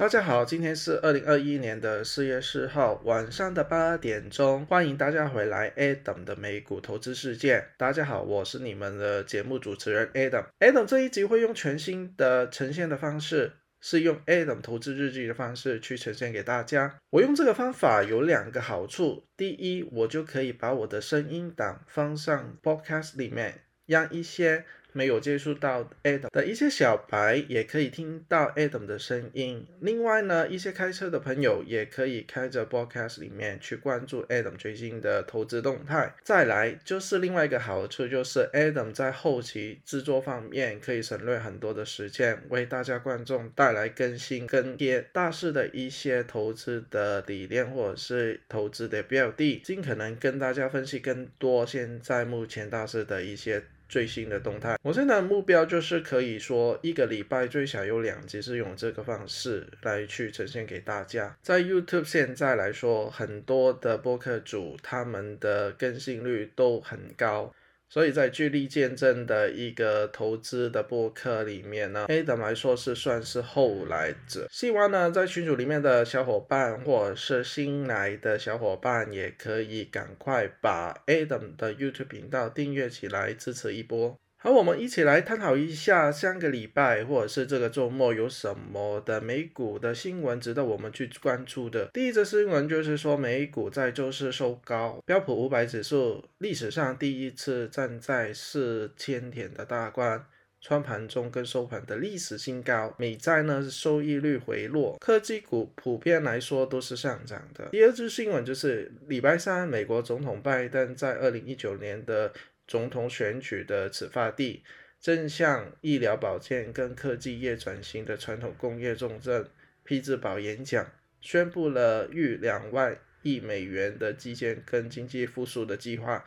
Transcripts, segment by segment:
大家好，今天是二零二一年的四月四号晚上的八点钟，欢迎大家回来 Adam 的美股投资世界。大家好，我是你们的节目主持人 Adam。Adam 这一集会用全新的呈现的方式，是用 Adam 投资日记的方式去呈现给大家。我用这个方法有两个好处，第一，我就可以把我的声音档放上 Podcast 里面，让一些没有接触到 Adam 的一些小白也可以听到 Adam 的声音。另外呢，一些开车的朋友也可以开着 Podcast 里面去关注 Adam 最新的投资动态。再来就是另外一个好处，就是 Adam 在后期制作方面可以省略很多的时间，为大家观众带来更新跟贴大势的一些投资的理念或者是投资的标的，尽可能跟大家分析更多现在目前大势的一些。最新的动态，我现在的目标就是可以说一个礼拜最少有两集是用这个方式来去呈现给大家。在 YouTube 现在来说，很多的播客主他们的更新率都很高。所以在巨力见证的一个投资的播客里面呢，Adam 来说是算是后来者。希望呢，在群组里面的小伙伴或者是新来的小伙伴，也可以赶快把 Adam 的 YouTube 频道订阅起来，支持一波。好，我们一起来探讨一下上个礼拜或者是这个周末有什么的美股的新闻值得我们去关注的。第一则新闻就是说，美股在周四收高，标普五百指数历史上第一次站在四千点的大关，穿盘中跟收盘的历史新高。美债呢收益率回落，科技股普遍来说都是上涨的。第二则新闻就是礼拜三，美国总统拜登在二零一九年的。总统选举的始发地，正向医疗保健跟科技业转型的传统工业重镇匹兹堡演讲，宣布了逾两万亿美元的基建跟经济复苏的计划，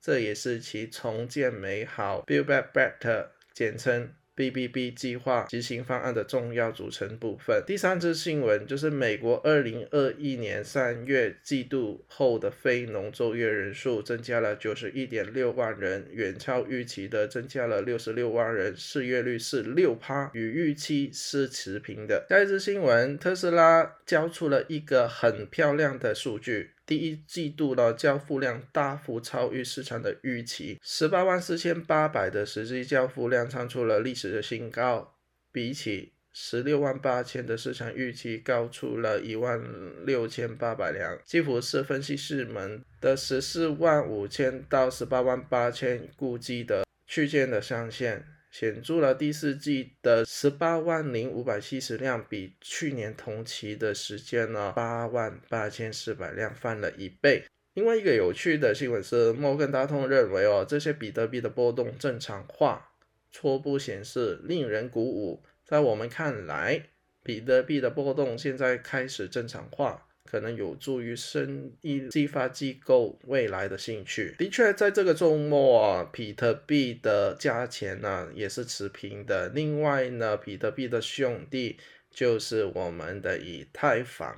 这也是其重建美好 （Build Back Better） 简称。BBB 计划执行方案的重要组成部分。第三则新闻就是美国二零二一年三月季度后的非农就业人数增加了九十一点六万人，远超预期的增加了六十六万人，失业率是六趴，与预期是持平的。下一则新闻，特斯拉交出了一个很漂亮的数据。第一季度的交付量大幅超于市场的预期，十八万四千八百的实际交付量创出了历史的新高，比起十六万八千的市场预期高出了一万六千八百辆，几乎是分析师们的十四万五千到十八万八千估计的区间的上限。显著了第四季的十八万零五百七十辆，比去年同期的时间呢八万八千四百辆翻了一倍。另外一个有趣的新闻是，摩根大通认为哦，这些比特币的波动正常化，初步显示令人鼓舞。在我们看来，比特币的波动现在开始正常化。可能有助于生意激发机构未来的兴趣。的确，在这个周末啊，比特币的价钱呢也是持平的。另外呢，比特币的兄弟就是我们的以太坊，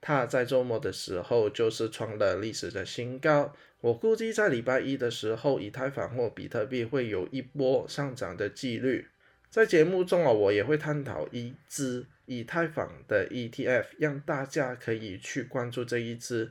它在周末的时候就是创了历史的新高。我估计在礼拜一的时候，以太坊或比特币会有一波上涨的几率。在节目中啊，我也会探讨一支。以太坊的 ETF，让大家可以去关注这一支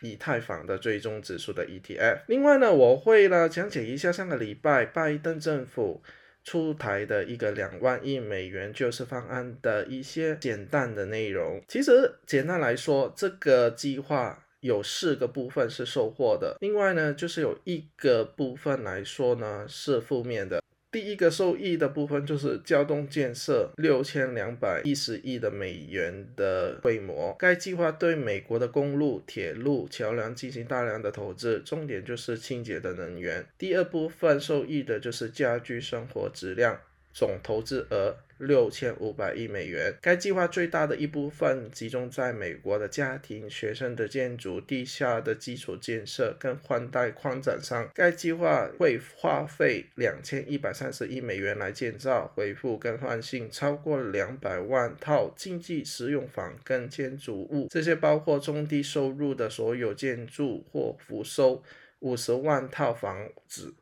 以太坊的追踪指数的 ETF。另外呢，我会呢讲解一下上个礼拜拜登政府出台的一个两万亿美元救市方案的一些简单的内容。其实简单来说，这个计划有四个部分是收获的，另外呢，就是有一个部分来说呢是负面的。第一个受益的部分就是交通建设六千两百一十亿的美元的规模，该计划对美国的公路、铁路、桥梁进行大量的投资，重点就是清洁的能源。第二部分受益的就是家居生活质量。总投资额六千五百亿美元。该计划最大的一部分集中在美国的家庭、学生的建筑、地下的基础建设跟宽带宽展上。该计划会花费两千一百三十亿美元来建造、恢复跟换新超过两百万套经济实用房跟建筑物，这些包括中低收入的所有建筑或复收五十万套房子。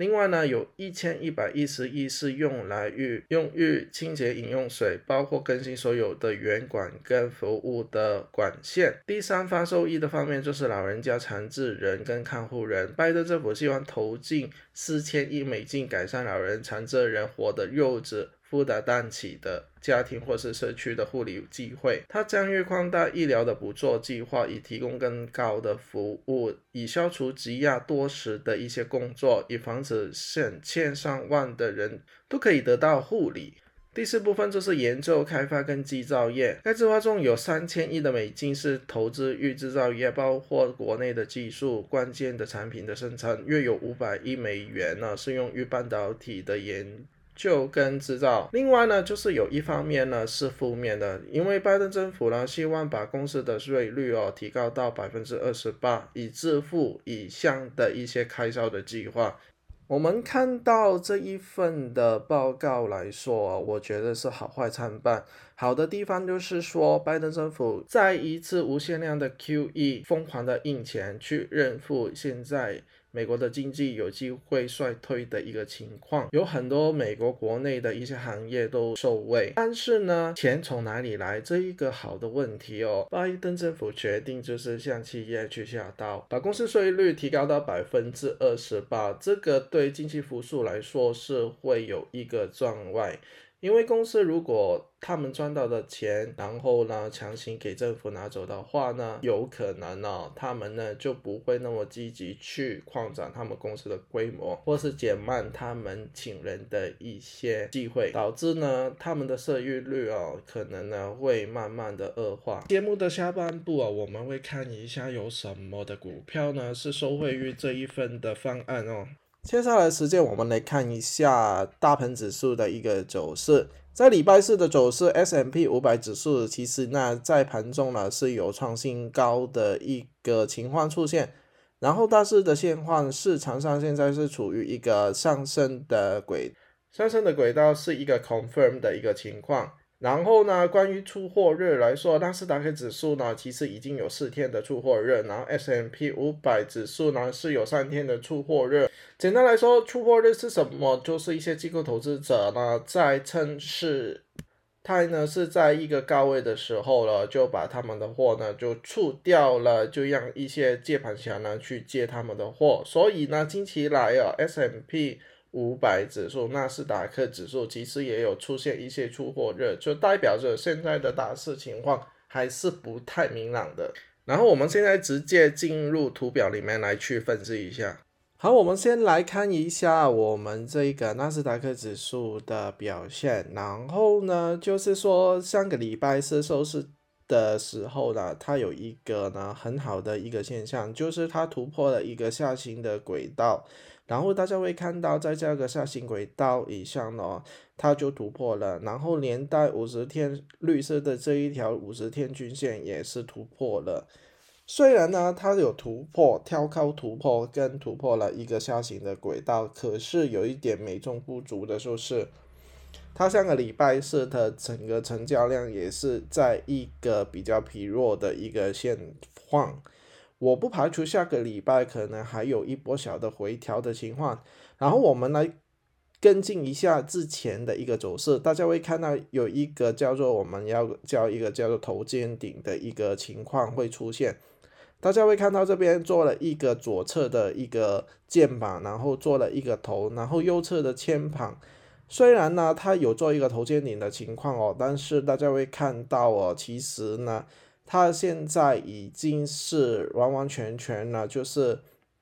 另外呢，有一千一百一十亿是用来预用于清洁饮用水，包括更新所有的圆管跟服务的管线。第三发受益的方面就是老人家、残疾人跟看护人。拜登政府希望投进四千亿美金改善老人、残疾人活得幼稚。负担起的家庭或是社区的护理机会，它将越扩大医疗的补助计划，以提供更高的服务，以消除积压多时的一些工作，以防止现千上万的人都可以得到护理。第四部分就是研究开发跟制造业，该计划中有三千亿的美金是投资于制造业，包括国内的技术、关键的产品的生产，约有五百亿美元呢，是用于半导体的研。就跟制造，另外呢，就是有一方面呢是负面的，因为拜登政府呢希望把公司的税率哦提高到百分之二十八，以支付以上的一些开销的计划。我们看到这一份的报告来说，我觉得是好坏参半。好的地方就是说，拜登政府在一次无限量的 QE 疯狂的印钱去认付现在。美国的经济有机会衰退的一个情况，有很多美国国内的一些行业都受惠。但是呢，钱从哪里来？这一个好的问题哦。拜登政府决定就是向企业去下刀，把公司税率提高到百分之二十八，这个对经济复苏来说是会有一个障碍。因为公司如果他们赚到的钱，然后呢强行给政府拿走的话呢，有可能呢他们呢就不会那么积极去扩展他们公司的规模，或是减慢他们请人的一些机会，导致呢他们的生育率哦可能呢会慢慢的恶化。节目的下半部啊，我们会看一下有什么的股票呢是受惠于这一份的方案哦。接下来时间，我们来看一下大盘指数的一个走势。在礼拜四的走势，S M P 五百指数其实那在盘中呢是有创新高的一个情况出现。然后大势的现况，市场上现在是处于一个上升的轨，上升的轨道是一个 confirm 的一个情况。然后呢，关于出货日来说，纳斯达克指数呢，其实已经有四天的出货日，然后 S M P 五百指数呢是有三天的出货日。简单来说，出货日是什么？就是一些机构投资者呢，在趁势，它呢是在一个高位的时候了，就把他们的货呢就出掉了，就让一些接盘侠呢去接他们的货。所以呢，近期来啊，S M P 五百指数、纳斯达克指数其实也有出现一些出货热，就代表着现在的大市情况还是不太明朗的。然后我们现在直接进入图表里面来去分析一下。好，我们先来看一下我们这个纳斯达克指数的表现。然后呢，就是说上个礼拜是收市的时候呢，它有一个呢很好的一个现象，就是它突破了一个下行的轨道。然后大家会看到，在这个下行轨道以上呢，它就突破了，然后连带五十天绿色的这一条五十天均线也是突破了。虽然呢，它有突破跳高突破跟突破了一个下行的轨道，可是有一点美中不足的就是，它上个礼拜四的整个成交量也是在一个比较疲弱的一个现况。我不排除下个礼拜可能还有一波小的回调的情况，然后我们来跟进一下之前的一个走势，大家会看到有一个叫做我们要叫一个叫做头肩顶的一个情况会出现，大家会看到这边做了一个左侧的一个肩膀，然后做了一个头，然后右侧的肩膀，虽然呢它有做一个头肩顶的情况哦，但是大家会看到哦，其实呢。它现在已经是完完全全了，就是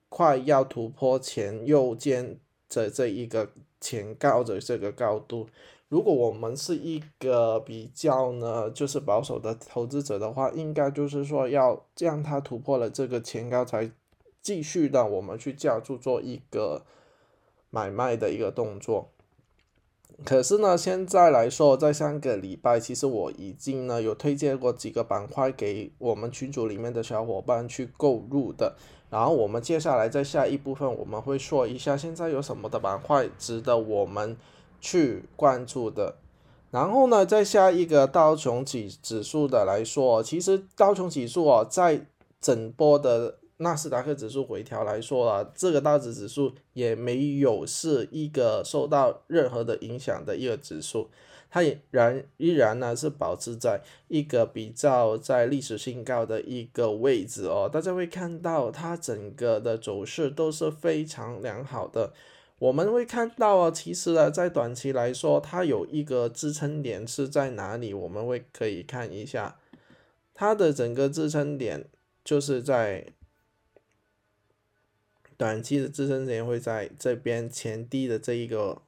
快要突破前右肩的这一个前高的这个高度。如果我们是一个比较呢，就是保守的投资者的话，应该就是说要让它突破了这个前高，才继续的我们去加注做一个买卖的一个动作。可是呢，现在来说，在上个礼拜，其实我已经呢有推荐过几个板块给我们群组里面的小伙伴去购入的。然后我们接下来在下一部分，我们会说一下现在有什么的板块值得我们去关注的。然后呢，在下一个道琼指指数的来说，其实道琼指数哦，在整波的纳斯达克指数回调来说啊，这个道指指数也没有是一个受到任何的影响的一个指数，它也然依然呢是保持在一个比较在历史新高的一个位置哦。大家会看到它整个的走势都是非常良好的。我们会看到啊，其实呢，在短期来说，它有一个支撑点是在哪里？我们会可以看一下它的整个支撑点，就是在。短期的支撑点会在这边前低的这一个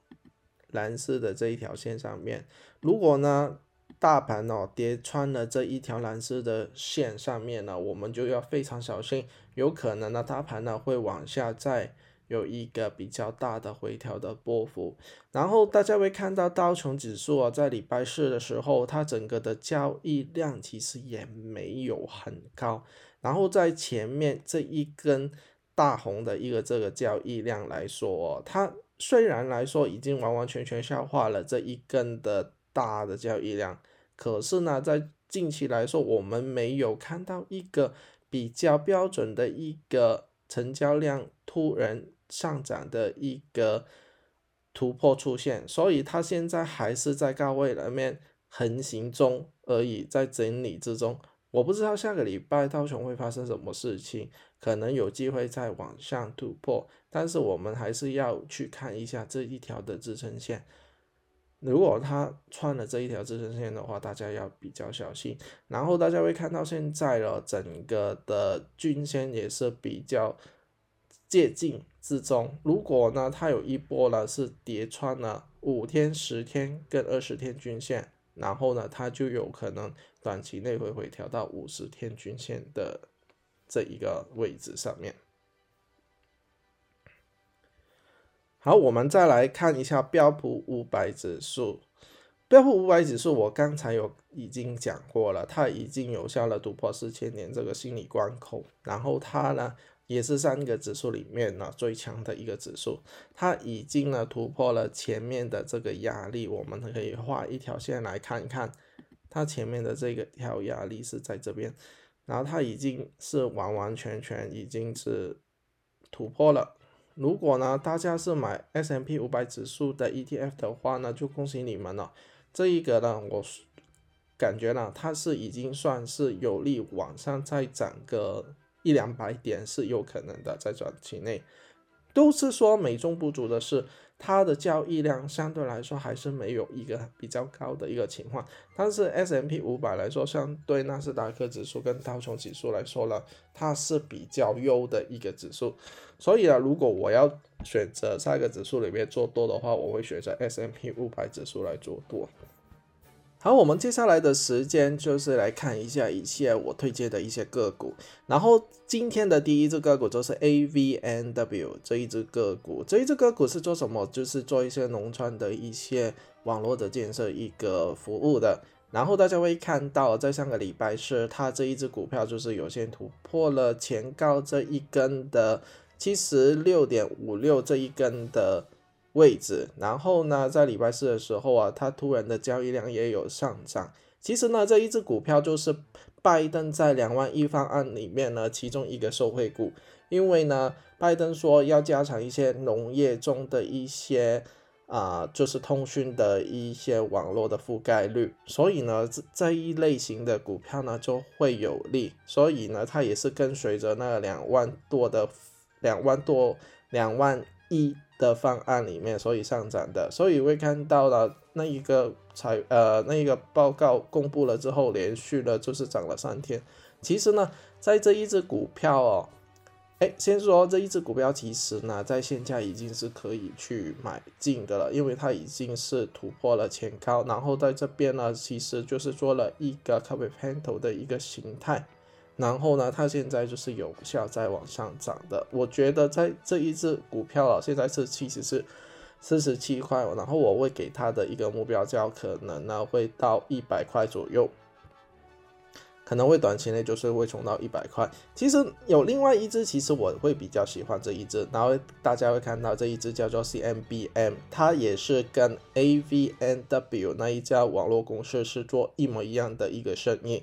蓝色的这一条线上面。如果呢大盘哦跌穿了这一条蓝色的线上面呢，我们就要非常小心，有可能呢大盘呢会往下再有一个比较大的回调的波幅。然后大家会看到道琼指数啊，在礼拜四的时候，它整个的交易量其实也没有很高。然后在前面这一根。大红的一个这个交易量来说，它虽然来说已经完完全全消化了这一根的大的交易量，可是呢，在近期来说，我们没有看到一个比较标准的一个成交量突然上涨的一个突破出现，所以它现在还是在高位里面横行中而已，在整理之中。我不知道下个礼拜道琼会发生什么事情，可能有机会再往上突破，但是我们还是要去看一下这一条的支撑线。如果它穿了这一条支撑线的话，大家要比较小心。然后大家会看到现在了，整个的均线也是比较接近之中。如果呢，它有一波呢是跌穿了五天、十天跟二十天均线。然后呢，它就有可能短期内会回调到五十天均线的这一个位置上面。好，我们再来看一下标普五百指数。标普五百指数，我刚才有已经讲过了，它已经有效的突破四千年这个心理关口。然后它呢？也是三个指数里面呢最强的一个指数，它已经呢突破了前面的这个压力，我们可以画一条线来看一看，它前面的这个条压力是在这边，然后它已经是完完全全已经是突破了。如果呢大家是买 S M P 五百指数的 E T F 的话呢，就恭喜你们了。这一个呢，我感觉呢它是已经算是有利往上再涨个。一两百点是有可能的，在短期内，都是说美中不足的是，它的交易量相对来说还是没有一个比较高的一个情况。但是 S M P 五百来说，相对纳斯达克指数跟道琼指数来说呢，它是比较优的一个指数。所以啊，如果我要选择三个指数里面做多的话，我会选择 S M P 五百指数来做多。好，我们接下来的时间就是来看一下一些我推荐的一些个股。然后今天的第一只个股就是 AVNW 这一只个股，这一只个股是做什么？就是做一些农村的一些网络的建设一个服务的。然后大家会看到，在上个礼拜是它这一只股票就是有些突破了前高这一根的七十六点五六这一根的。位置，然后呢，在礼拜四的时候啊，它突然的交易量也有上涨。其实呢，这一只股票就是拜登在两万亿方案里面呢，其中一个受惠股。因为呢，拜登说要加强一些农业中的一些啊，就是通讯的一些网络的覆盖率，所以呢，这这一类型的股票呢就会有利。所以呢，它也是跟随着那两万多的两万多两万亿。的方案里面，所以上涨的，所以会看到了那一个财呃那一个报告公布了之后，连续的就是涨了三天。其实呢，在这一只股票哦，哎，先说这一只股票，其实呢，在现价已经是可以去买进的了，因为它已经是突破了前高，然后在这边呢，其实就是做了一个 cover panel 的一个形态。然后呢，它现在就是有效在往上涨的。我觉得在这一只股票啊，现在是其实是四十七块，然后我会给它的一个目标价可能呢会到一百块左右，可能会短期内就是会冲到一百块。其实有另外一只，其实我会比较喜欢这一只，然后大家会看到这一只叫做 CMBM，它也是跟 AVNW 那一家网络公司是做一模一样的一个生意。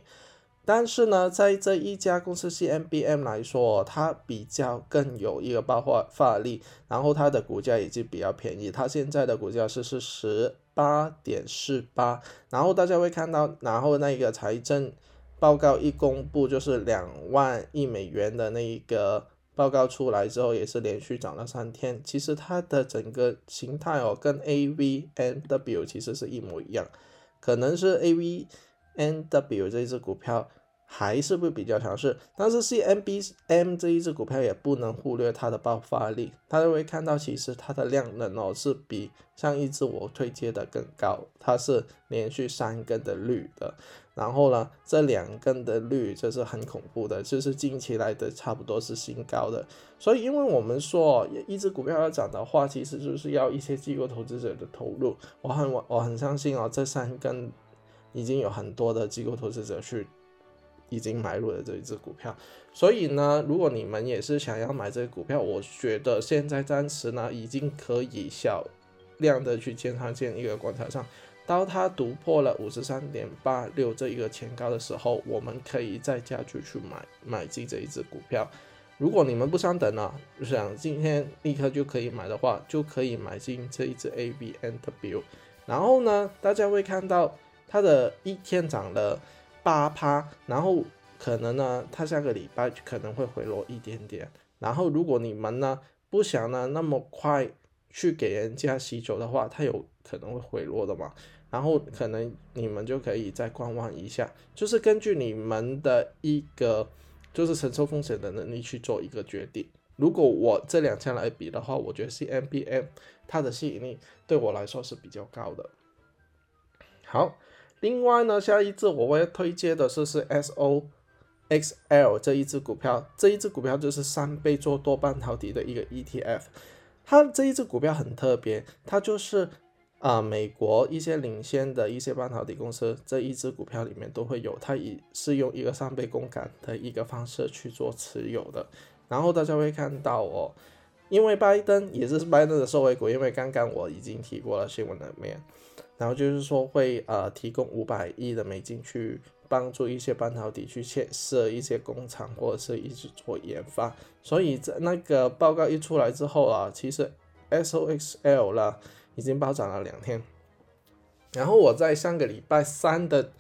但是呢，在这一家公司 CMBM 来说，它比较更有一个爆发发力，然后它的股价已经比较便宜，它现在的股价是是十八点四八，然后大家会看到，然后那个财政报告一公布，就是两万亿美元的那一个报告出来之后，也是连续涨了三天。其实它的整个形态哦，跟 AVNW 其实是一模一样，可能是 AV N W 这一只股票。还是会比较强势，但是 CMBM 这一只股票也不能忽略它的爆发力，大家会看到其实它的量能哦是比上一只我推荐的更高，它是连续三根的绿的，然后呢这两根的绿这是很恐怖的，就是近期来的差不多是新高的，所以因为我们说一只股票要涨的话，其实就是要一些机构投资者的投入，我很我我很相信哦，这三根已经有很多的机构投资者去。已经买入了这一只股票，所以呢，如果你们也是想要买这个股票，我觉得现在暂时呢，已经可以小量的去建仓建一个观察上，当它突破了五十三点八六这一个前高的时候，我们可以再加去去买买进这一只股票。如果你们不想等了，想今天立刻就可以买的话，就可以买进这一只 A B N W。然后呢，大家会看到它的一天涨了。八趴，然后可能呢，它下个礼拜可能会回落一点点。然后如果你们呢不想呢那么快去给人家洗走的话，它有可能会回落的嘛。然后可能你们就可以再观望一下，就是根据你们的一个就是承受风险的能力去做一个决定。如果我这两家来比的话，我觉得 CMBM 它的吸引力对我来说是比较高的。好。另外呢，下一只我会推荐的是是 S O X L 这一只股票，这一只股票就是三倍做多半导体的一个 ETF。它这一只股票很特别，它就是啊美国一些领先的一些半导体公司这一只股票里面都会有，它以是用一个三倍杠杆的一个方式去做持有的。然后大家会看到哦，因为拜登也是拜登的受惠股，因为刚刚我已经提过了新闻里面。然后就是说会呃提供五百亿的美金去帮助一些半导体去建设一些工厂或者是一直做研发，所以在那个报告一出来之后啊，其实 S O X L 了已经暴涨了两天。然后我在上个礼拜三的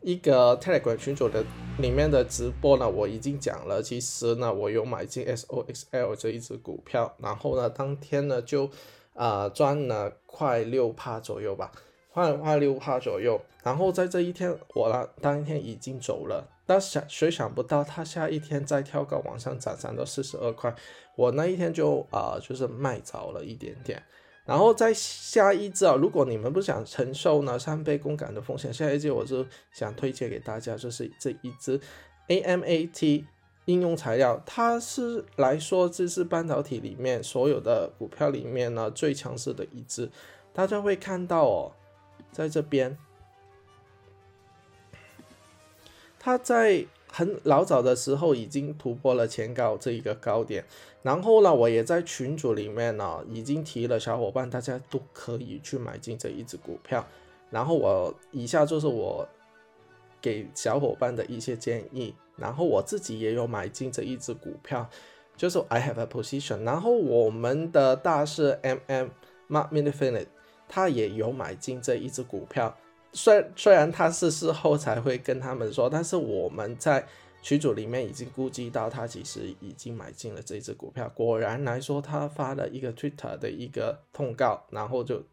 一个 Telegram 群组的里面的直播呢，我已经讲了，其实呢我有买进 S O X L 这一只股票，然后呢当天呢就啊赚了快六帕左右吧。花花六号左右，然后在这一天，我呢当天已经走了，但想谁想不到，他下一天再跳高往上涨，涨到四十二块，我那一天就啊就是卖早了一点点，然后在下一只啊，如果你们不想承受呢三倍杠杆的风险，下一只我就想推荐给大家，就是这一只 AMAT 应用材料，它是来说这是半导体里面所有的股票里面呢最强势的一只，大家会看到哦。在这边，它在很老早的时候已经突破了前高这一个高点，然后呢，我也在群组里面呢已经提了小伙伴，大家都可以去买进这一只股票。然后我以下就是我给小伙伴的一些建议，然后我自己也有买进这一只股票，就是 I have a position。然后我们的大师 M M Mark Minifinite。他也有买进这一只股票，虽虽然他是事后才会跟他们说，但是我们在群组里面已经估计到他其实已经买进了这只股票。果然来说，他发了一个 Twitter 的一个通告，然后就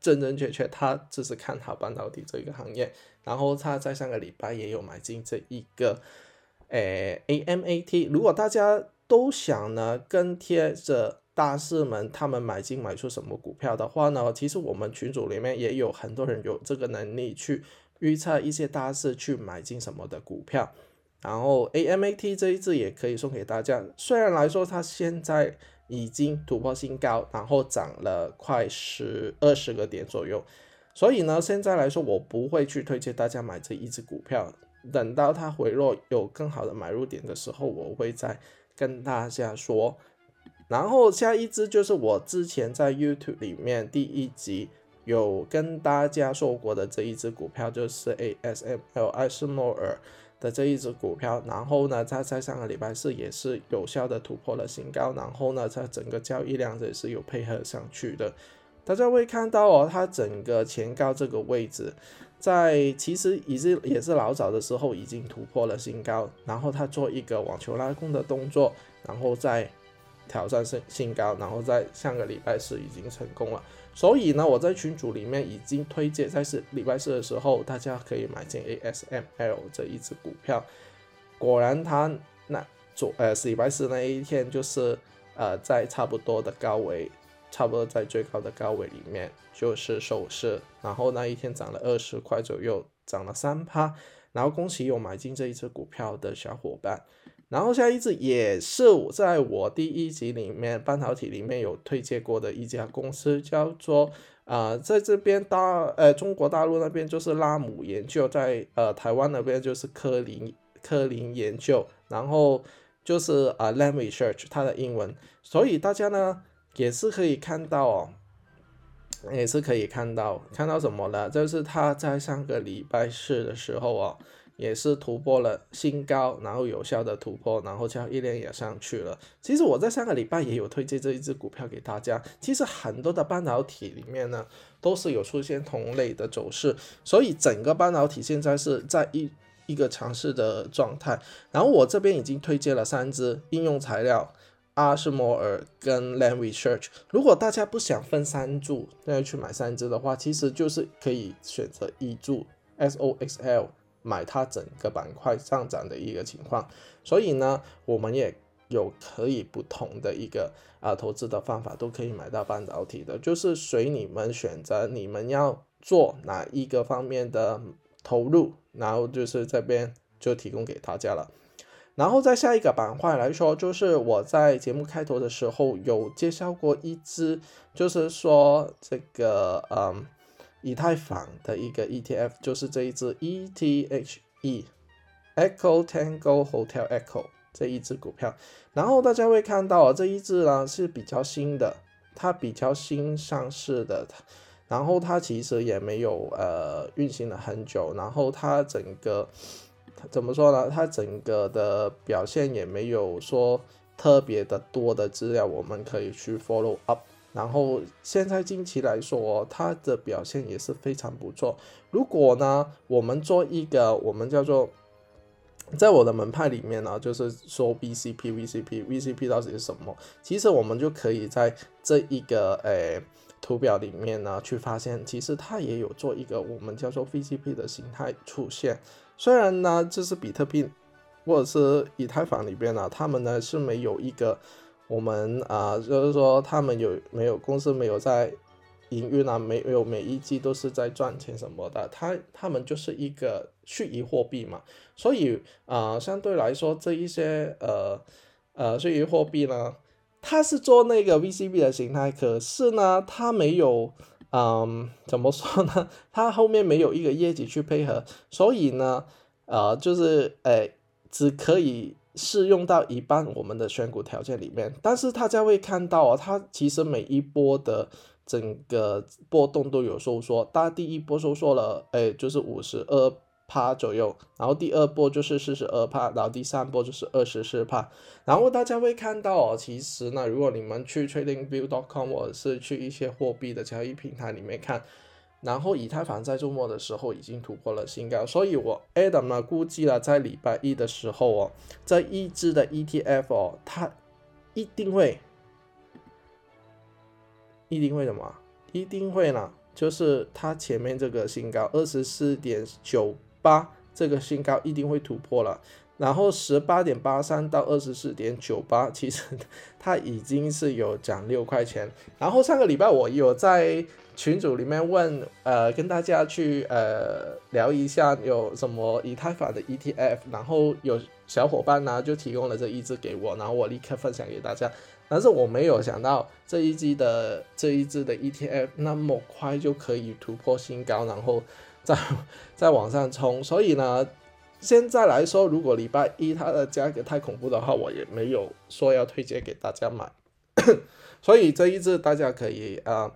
真正确确，他只是看好半导体这一个行业。然后他在上个礼拜也有买进这一个，诶 AMAT。如果大家都想呢跟贴着。大师们，他们买进买出什么股票的话呢？其实我们群组里面也有很多人有这个能力去预测一些大师去买进什么的股票。然后 AMAT 这一只也可以送给大家。虽然来说它现在已经突破新高，然后涨了快十二十个点左右，所以呢，现在来说我不会去推荐大家买这一只股票。等到它回落有更好的买入点的时候，我会再跟大家说。然后下一支就是我之前在 YouTube 里面第一集有跟大家说过的这一只股票就是 ASML 艾斯摩尔的这一只股票，然后呢，它在上个礼拜四也是有效的突破了新高，然后呢，它整个交易量也是有配合上去的。大家会看到哦，它整个前高这个位置，在其实已经也是老早的时候已经突破了新高，然后它做一个网球拉弓的动作，然后再挑战新新高，然后在上个礼拜四已经成功了。所以呢，我在群组里面已经推荐，在是礼拜四的时候，大家可以买进 ASML 这一只股票。果然，它那昨呃是礼拜四那一天，就是呃在差不多的高位。差不多在最高的高位里面就是收市，然后那一天涨了二十块左右，涨了三趴。然后恭喜有买进这一只股票的小伙伴。然后下一只也是我在我第一集里面半导体里面有推荐过的一家公司，叫做啊，在这边大呃中国大陆那边就是拉姆研究，在呃台湾那边就是科林科林研究，然后就是啊 Lam Research 它的英文，所以大家呢。也是可以看到哦，也是可以看到，看到什么呢？就是它在上个礼拜四的时候哦，也是突破了新高，然后有效的突破，然后交易量也上去了。其实我在上个礼拜也有推荐这一只股票给大家。其实很多的半导体里面呢，都是有出现同类的走势，所以整个半导体现在是在一一个强势的状态。然后我这边已经推荐了三只应用材料。阿什摩尔跟 Lam Research，如果大家不想分三注，那要去买三只的话，其实就是可以选择一注 SOXL 买它整个板块上涨的一个情况。所以呢，我们也有可以不同的一个啊投资的方法，都可以买到半导体的，就是随你们选择，你们要做哪一个方面的投入，然后就是这边就提供给大家了。然后在下一个板块来说，就是我在节目开头的时候有介绍过一只，就是说这个嗯以太坊的一个 ETF，就是这一只 ETHE Echo Tango Hotel Echo 这一只股票。然后大家会看到啊这一只呢是比较新的，它比较新上市的，然后它其实也没有呃运行了很久，然后它整个。怎么说呢？它整个的表现也没有说特别的多的资料，我们可以去 follow up。然后现在近期来说，它的表现也是非常不错。如果呢，我们做一个我们叫做，在我的门派里面呢，就是说 BCP、VCP、VCP 到底是什么？其实我们就可以在这一个诶图表里面呢，去发现，其实它也有做一个我们叫做 VCP 的形态出现。虽然呢，就是比特币或者是以太坊里边呢，他们呢是没有一个我们啊，就是说他们有没有公司没有在营运啊，没有每一季都是在赚钱什么的，他他们就是一个虚拟货币嘛，所以啊，相对来说这一些呃呃虚拟货币呢，它是做那个 VCB 的形态，可是呢，它没有。嗯，怎么说呢？它后面没有一个业绩去配合，所以呢，呃，就是诶，只可以适用到一半我们的选股条件里面。但是大家会看到啊，它其实每一波的整个波动都有收缩，大第一波收缩了，诶，就是五十二。帕左右，然后第二波就是四十二帕，然后第三波就是二十四帕，然后大家会看到哦，其实呢，如果你们去 TradingView.com 或者是去一些货币的交易平台里面看，然后以太坊在周末的时候已经突破了新高，所以我 Adam 呢估计了在礼拜一的时候哦，这一支的 ETF 哦，它一定会，一定会什么？一定会呢，就是它前面这个新高二十四点九。八这个新高一定会突破了，然后十八点八三到二十四点九八，其实它已经是有涨六块钱。然后上个礼拜我有在群组里面问，呃，跟大家去呃聊一下有什么以太坊的 ETF，然后有小伙伴呢就提供了这一只给我，然后我立刻分享给大家。但是我没有想到这一支的这一支的 ETF 那么快就可以突破新高，然后。再再往上冲，所以呢，现在来说，如果礼拜一它的价格太恐怖的话，我也没有说要推荐给大家买。所以这一只大家可以啊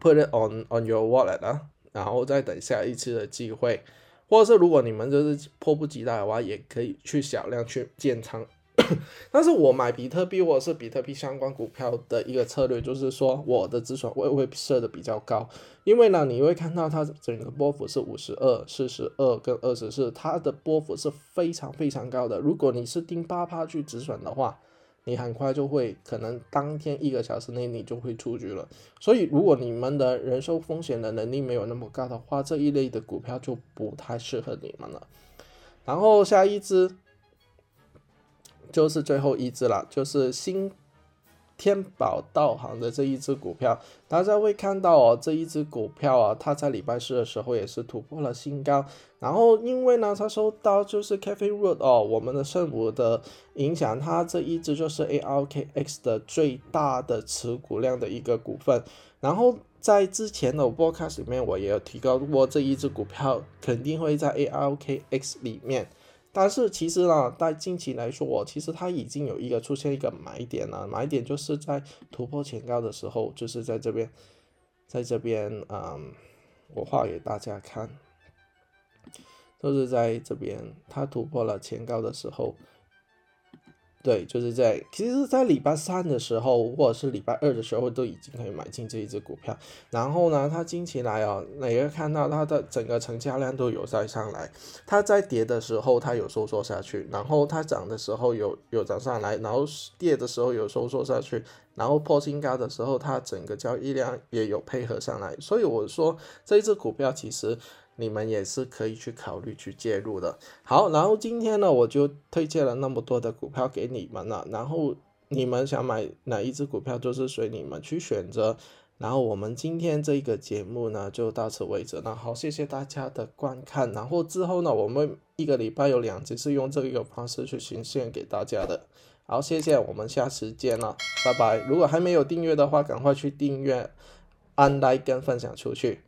put it on on your wallet 啊，然后再等下一次的机会，或者是如果你们就是迫不及待的话，也可以去小量去建仓。但是我买比特币或者是比特币相关股票的一个策略，就是说我的止损位会设的比较高，因为呢，你会看到它整个波幅是五十二、四十二跟二十四，它的波幅是非常非常高的。如果你是盯八趴去止损的话，你很快就会可能当天一个小时内你就会出局了。所以如果你们的人寿风险的能力没有那么高的话，这一类的股票就不太适合你们了。然后下一只。就是最后一只了，就是新天宝道行的这一只股票，大家会看到哦，这一只股票啊，它在礼拜四的时候也是突破了新高，然后因为呢，它受到就是 Cafe Road 哦，我们的圣母的影响，它这一只就是 ARKX 的最大的持股量的一个股份，然后在之前的 Broadcast 里面，我也有提到过这一只股票肯定会在 ARKX 里面。但是其实呢，在近期来说，我其实它已经有一个出现一个买点了，买点就是在突破前高的时候，就是在这边，在这边，嗯，我画给大家看，就是在这边，它突破了前高的时候。对，就是在其实，在礼拜三的时候，或者是礼拜二的时候，都已经可以买进这一只股票。然后呢，它近期来哦，你会看到它的整个成交量都有在上来。它在跌的时候，它有收缩下去；然后它涨的时候，有有涨上来；然后跌的时候有收缩下去；然后破新高的时候，它整个交易量也有配合上来。所以我说，这一只股票其实。你们也是可以去考虑去介入的。好，然后今天呢，我就推荐了那么多的股票给你们了。然后你们想买哪一只股票，就是随你们去选择。然后我们今天这个节目呢，就到此为止。那好，谢谢大家的观看。然后之后呢，我们一个礼拜有两集是用这个方式去呈现给大家的。好，谢谢，我们下次见了，拜拜。如果还没有订阅的话，赶快去订阅，按 like 跟分享出去。